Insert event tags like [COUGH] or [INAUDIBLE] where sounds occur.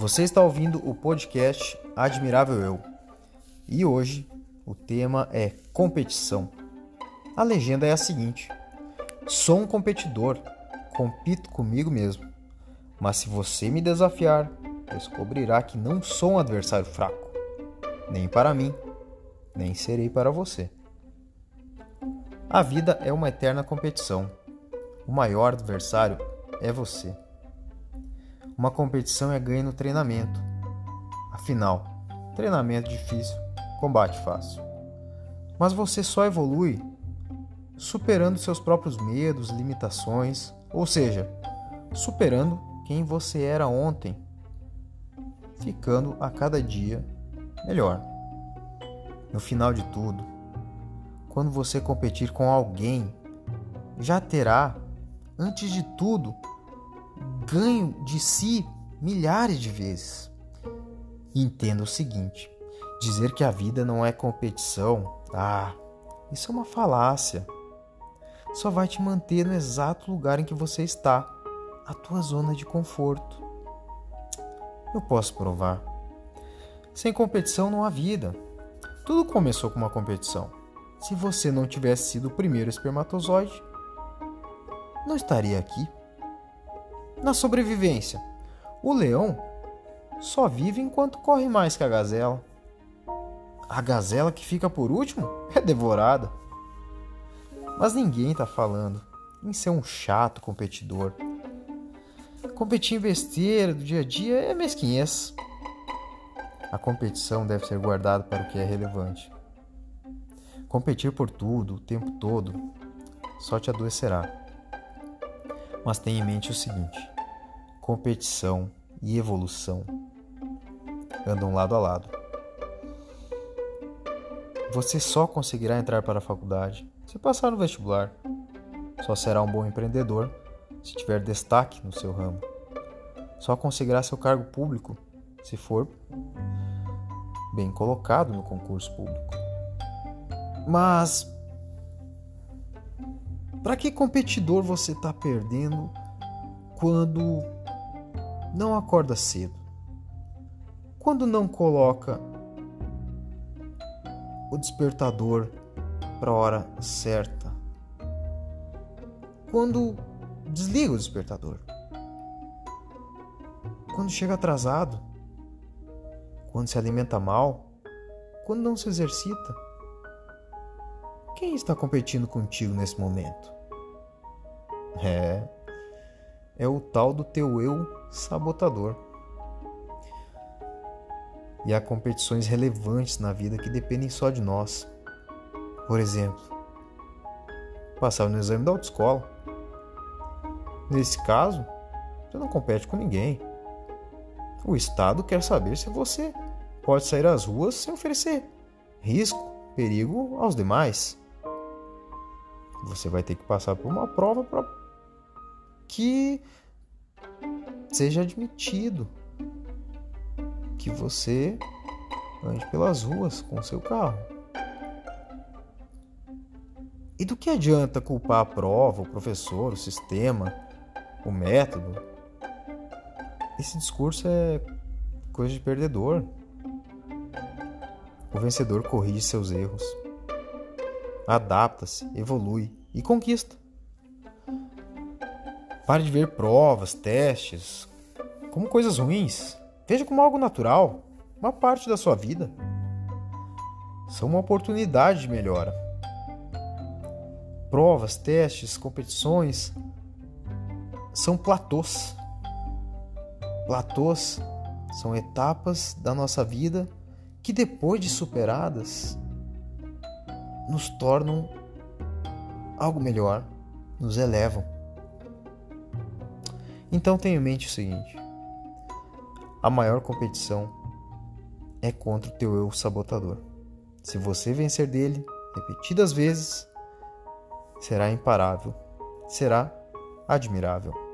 Você está ouvindo o podcast Admirável Eu. E hoje o tema é competição. A legenda é a seguinte: Sou um competidor, compito comigo mesmo. Mas se você me desafiar, descobrirá que não sou um adversário fraco, nem para mim, nem serei para você. A vida é uma eterna competição. O maior adversário é você. Uma competição é ganho no treinamento. Afinal, treinamento difícil, combate fácil. Mas você só evolui superando seus próprios medos, limitações, ou seja, superando quem você era ontem, ficando a cada dia melhor. No final de tudo, quando você competir com alguém, já terá, antes de tudo, ganho de si milhares de vezes. Entenda o seguinte: dizer que a vida não é competição, ah, isso é uma falácia. Só vai te manter no exato lugar em que você está, a tua zona de conforto. Eu posso provar. Sem competição não há vida. Tudo começou com uma competição. Se você não tivesse sido o primeiro espermatozoide, não estaria aqui. Na sobrevivência, o leão só vive enquanto corre mais que a gazela. A gazela que fica por último [LAUGHS] é devorada. Mas ninguém está falando em ser um chato competidor. Competir em besteira do dia a dia é mesquinhez. A competição deve ser guardada para o que é relevante. Competir por tudo, o tempo todo, só te adoecerá. Mas tenha em mente o seguinte: competição e evolução andam lado a lado. Você só conseguirá entrar para a faculdade se passar no vestibular. Só será um bom empreendedor se tiver destaque no seu ramo. Só conseguirá seu cargo público se for bem colocado no concurso público. Mas para que competidor você está perdendo quando não acorda cedo? Quando não coloca o despertador para a hora certa? Quando desliga o despertador? Quando chega atrasado? Quando se alimenta mal? Quando não se exercita? Quem está competindo contigo nesse momento? É, é o tal do teu eu sabotador. E há competições relevantes na vida que dependem só de nós. Por exemplo, passar no exame da autoescola. Nesse caso, você não compete com ninguém. O Estado quer saber se você pode sair às ruas sem oferecer risco, perigo aos demais. Você vai ter que passar por uma prova para que seja admitido que você ande pelas ruas com seu carro. E do que adianta culpar a prova, o professor, o sistema, o método? Esse discurso é coisa de perdedor. O vencedor corrige seus erros adapta-se, evolui e conquista. Pare de ver provas, testes como coisas ruins. Veja como algo natural, uma parte da sua vida. São uma oportunidade de melhora. Provas, testes, competições são platôs. Platôs são etapas da nossa vida que, depois de superadas, nos tornam algo melhor, nos elevam. Então tenha em mente o seguinte: a maior competição é contra o teu eu sabotador. Se você vencer dele repetidas vezes, será imparável, será admirável.